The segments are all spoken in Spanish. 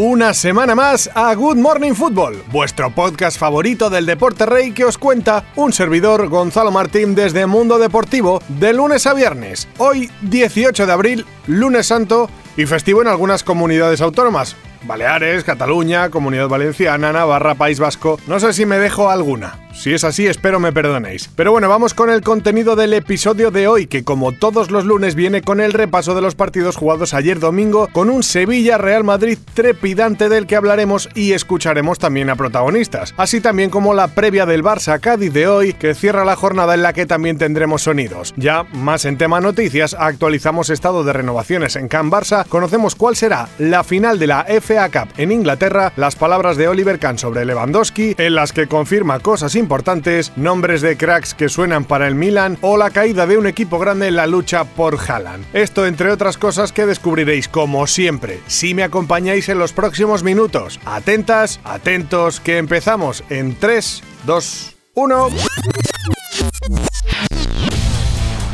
Una semana más a Good Morning Football, vuestro podcast favorito del deporte rey que os cuenta un servidor Gonzalo Martín desde Mundo Deportivo de lunes a viernes. Hoy 18 de abril, lunes santo y festivo en algunas comunidades autónomas. Baleares, Cataluña, Comunidad Valenciana, Navarra, País Vasco. No sé si me dejo alguna. Si es así, espero me perdonéis. Pero bueno, vamos con el contenido del episodio de hoy, que como todos los lunes viene con el repaso de los partidos jugados ayer domingo, con un Sevilla-Real Madrid trepidante del que hablaremos y escucharemos también a protagonistas, así también como la previa del Barça-Cádiz de hoy, que cierra la jornada en la que también tendremos sonidos. Ya más en tema noticias, actualizamos estado de renovaciones en Can Barça, conocemos cuál será la final de la FA Cup en Inglaterra, las palabras de Oliver Kahn sobre Lewandowski, en las que confirma cosas importantes importantes, nombres de cracks que suenan para el Milan o la caída de un equipo grande en la lucha por Haaland. Esto entre otras cosas que descubriréis como siempre si me acompañáis en los próximos minutos. Atentas, atentos, que empezamos en 3, 2, 1.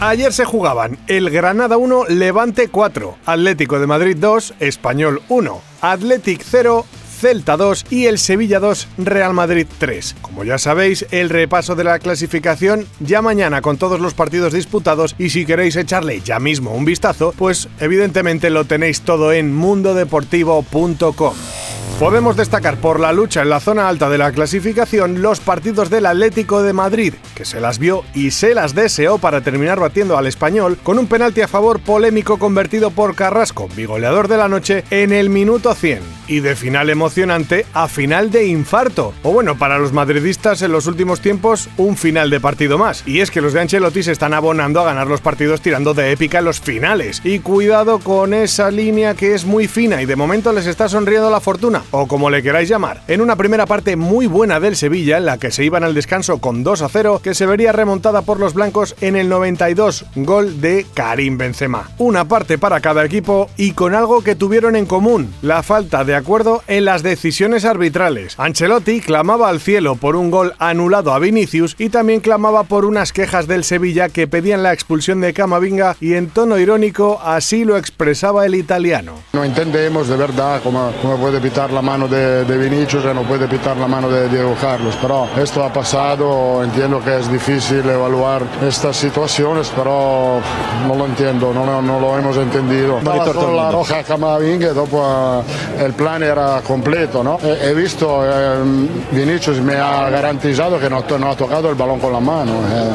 Ayer se jugaban el Granada 1, Levante 4, Atlético de Madrid 2, Español 1, Athletic 0, Celta 2 y el Sevilla 2, Real Madrid 3. Como ya sabéis, el repaso de la clasificación ya mañana con todos los partidos disputados y si queréis echarle ya mismo un vistazo, pues evidentemente lo tenéis todo en mundodeportivo.com. Podemos destacar por la lucha en la zona alta de la clasificación los partidos del Atlético de Madrid, que se las vio y se las deseó para terminar batiendo al español con un penalti a favor polémico convertido por Carrasco, bigoleador de la noche, en el minuto 100. Y de final emocionante a final de infarto. O bueno, para los madridistas en los últimos tiempos, un final de partido más. Y es que los de Ancelotti se están abonando a ganar los partidos tirando de épica en los finales. Y cuidado con esa línea que es muy fina y de momento les está sonriendo la fortuna o como le queráis llamar, en una primera parte muy buena del Sevilla, en la que se iban al descanso con 2 a 0, que se vería remontada por los blancos en el 92, gol de Karim Benzema. Una parte para cada equipo y con algo que tuvieron en común, la falta de acuerdo en las decisiones arbitrales. Ancelotti clamaba al cielo por un gol anulado a Vinicius y también clamaba por unas quejas del Sevilla que pedían la expulsión de Camavinga y en tono irónico así lo expresaba el italiano. No entendemos de verdad cómo, cómo puede pitar la mano de, de Vinicius y no puede pitar la mano de Diego Carlos. Pero esto ha pasado, entiendo que es difícil evaluar estas situaciones, pero no lo entiendo, no, no, no lo hemos entendido. Estaba con la roja Camavinga, después el plan era completo. ¿no? He visto, eh, Vinicius me ha garantizado que no, no, ha tocado el balón con la mano. Eh,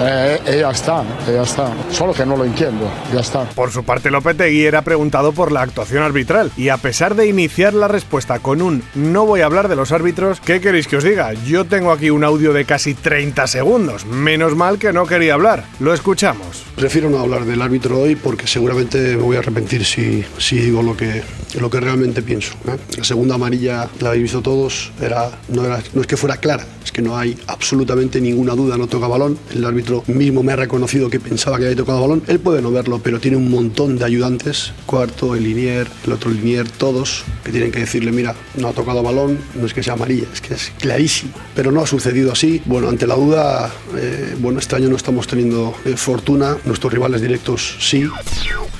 eh, y ya está, ya está. Solo que no lo entiendo, ya está. Por su parte, Lopetegui era preguntado por la actuación arbitral y a pesar de iniciar la respuesta con un no voy a hablar de los árbitros, ¿qué queréis que os diga? Yo tengo aquí un audio de casi 30 segundos. Menos mal que no quería hablar. Lo escuchamos. Prefiero no hablar del árbitro hoy porque seguramente me voy a arrepentir si, si digo lo que, lo que realmente pienso. ¿eh? La segunda amarilla la habéis visto todos, era, no, era, no es que fuera clara, es que no hay absolutamente ninguna duda, no toca balón. El árbitro mismo me ha reconocido que pensaba que había tocado balón. Él puede no verlo, pero tiene un montón de ayudantes, cuarto, el linier, el otro linier, todos, que tienen que decirle, mira, no ha tocado balón, no es que sea amarilla, es que es clarísimo. Pero no ha sucedido así. Bueno, ante la duda, eh, bueno, este año no estamos teniendo eh, fortuna, nuestros rivales directos sí.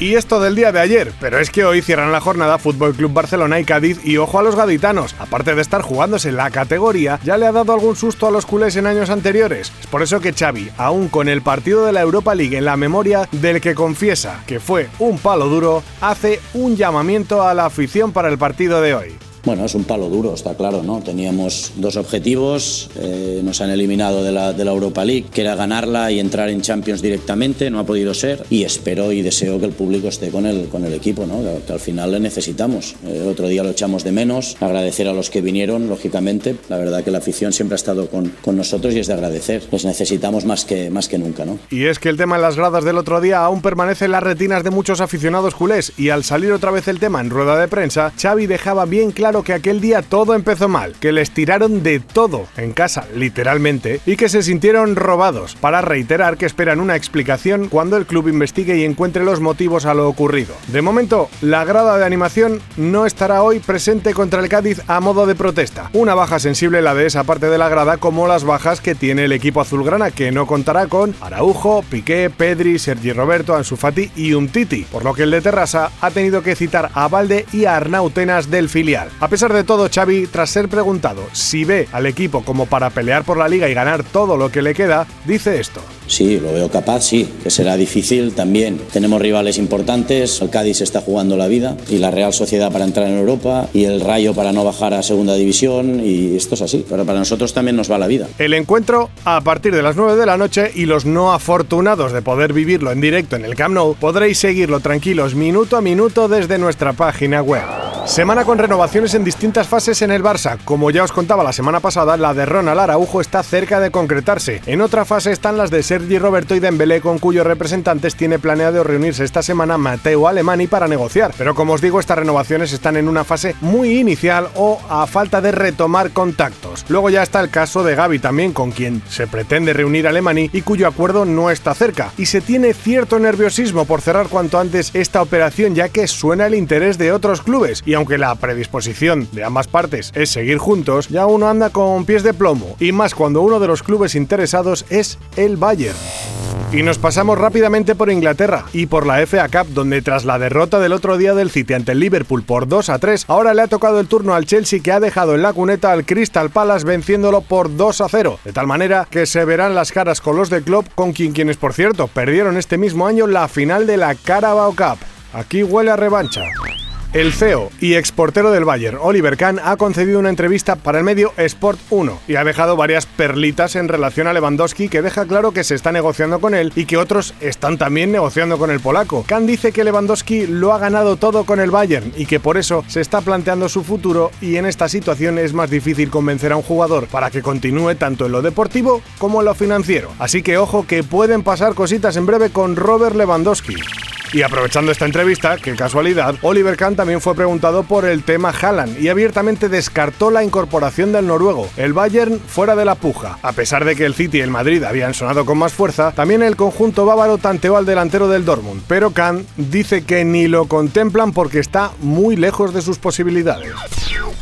Y esto del día de ayer, pero es que hoy cierran la jornada Fútbol Club Barcelona y Cádiz y ojo a los gaditanos, aparte de estar jugándose la categoría, ya le ha dado algún susto a los culés en años anteriores. Es por eso que Xavi, aún con el partido de la Europa League en la memoria del que confiesa que fue un palo duro, hace un llamamiento a la afición para el partido de hoy. Bueno, es un palo duro, está claro, ¿no? Teníamos dos objetivos, eh, nos han eliminado de la, Europa League, que era ganarla y entrar en Champions directamente, no ha podido ser, y espero y deseo que el público esté con el, con el equipo, ¿no? Que, al final le necesitamos. El otro día lo echamos de menos, agradecer a los que vinieron, lógicamente, la verdad que la afición siempre ha estado con, con nosotros y es de agradecer, les necesitamos más que, más que nunca, ¿no? Y es que el tema en las gradas del otro día aún permanece en las retinas de muchos aficionados culés, y al salir otra vez el tema en rueda de prensa, Xavi dejaba bien claro claro que aquel día todo empezó mal, que les tiraron de todo en casa, literalmente, y que se sintieron robados, para reiterar que esperan una explicación cuando el club investigue y encuentre los motivos a lo ocurrido. De momento, la grada de animación no estará hoy presente contra el Cádiz a modo de protesta. Una baja sensible la de esa parte de la grada como las bajas que tiene el equipo azulgrana que no contará con Araujo, Piqué, Pedri, Sergi Roberto, Ansu Fati y Umtiti, por lo que el de Terrassa ha tenido que citar a Valde y a Arnautenas del filial. A pesar de todo, Xavi, tras ser preguntado si ve al equipo como para pelear por la liga y ganar todo lo que le queda, dice esto. Sí, lo veo capaz, sí, que será difícil también. Tenemos rivales importantes, el Cádiz está jugando la vida y la Real Sociedad para entrar en Europa y el Rayo para no bajar a segunda división y esto es así, pero para nosotros también nos va la vida. El encuentro a partir de las 9 de la noche y los no afortunados de poder vivirlo en directo en el Camp Nou podréis seguirlo tranquilos minuto a minuto desde nuestra página web. Semana con renovaciones en distintas fases en el Barça. Como ya os contaba la semana pasada, la de Ronald Araujo está cerca de concretarse. En otra fase están las de Sergi Roberto y Dembélé, con cuyos representantes tiene planeado reunirse esta semana Mateo Alemani para negociar. Pero como os digo, estas renovaciones están en una fase muy inicial o a falta de retomar contactos. Luego ya está el caso de Gaby también, con quien se pretende reunir Alemani y cuyo acuerdo no está cerca. Y se tiene cierto nerviosismo por cerrar cuanto antes esta operación, ya que suena el interés de otros clubes. Y aunque la predisposición de ambas partes es seguir juntos, ya uno anda con pies de plomo, y más cuando uno de los clubes interesados es el Bayern. Y nos pasamos rápidamente por Inglaterra y por la FA Cup, donde tras la derrota del otro día del City ante el Liverpool por 2 a 3, ahora le ha tocado el turno al Chelsea que ha dejado en la cuneta al Crystal Palace venciéndolo por 2 a 0. De tal manera que se verán las caras con los de Klopp, con quien quienes por cierto perdieron este mismo año la final de la Carabao Cup. Aquí huele a revancha. El CEO y exportero del Bayern, Oliver Kahn, ha concedido una entrevista para el medio Sport 1 y ha dejado varias perlitas en relación a Lewandowski que deja claro que se está negociando con él y que otros están también negociando con el polaco. Kahn dice que Lewandowski lo ha ganado todo con el Bayern y que por eso se está planteando su futuro y en esta situación es más difícil convencer a un jugador para que continúe tanto en lo deportivo como en lo financiero. Así que ojo que pueden pasar cositas en breve con Robert Lewandowski. Y aprovechando esta entrevista, qué casualidad, Oliver Kahn también fue preguntado por el tema Haaland y abiertamente descartó la incorporación del noruego. El Bayern fuera de la puja. A pesar de que el City y el Madrid habían sonado con más fuerza, también el conjunto bávaro tanteó al delantero del Dortmund. Pero Kahn dice que ni lo contemplan porque está muy lejos de sus posibilidades.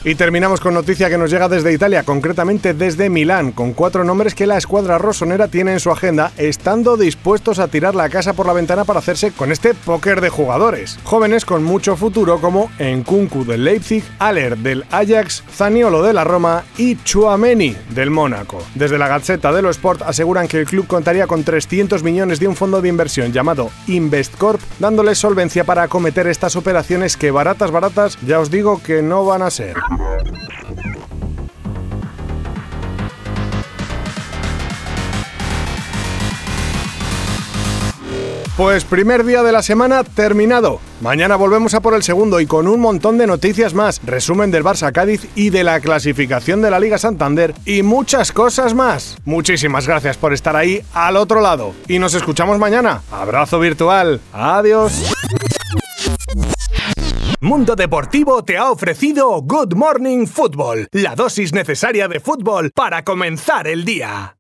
Y terminamos con noticia que nos llega desde Italia, concretamente desde Milán, con cuatro nombres que la escuadra rosonera tiene en su agenda, estando dispuestos a tirar la casa por la ventana para hacerse con este póker de jugadores. Jóvenes con mucho futuro como Nkunku del Leipzig, Aller del Ajax, Zaniolo de la Roma y Chuameni del Mónaco. Desde la Gazzetta dello Sport aseguran que el club contaría con 300 millones de un fondo de inversión llamado InvestCorp, dándole solvencia para acometer estas operaciones que baratas baratas ya os digo que no van a ser. Pues primer día de la semana terminado. Mañana volvemos a por el segundo y con un montón de noticias más, resumen del Barça Cádiz y de la clasificación de la Liga Santander y muchas cosas más. Muchísimas gracias por estar ahí al otro lado y nos escuchamos mañana. Abrazo virtual. Adiós. Mundo Deportivo te ha ofrecido Good Morning Football, la dosis necesaria de fútbol para comenzar el día.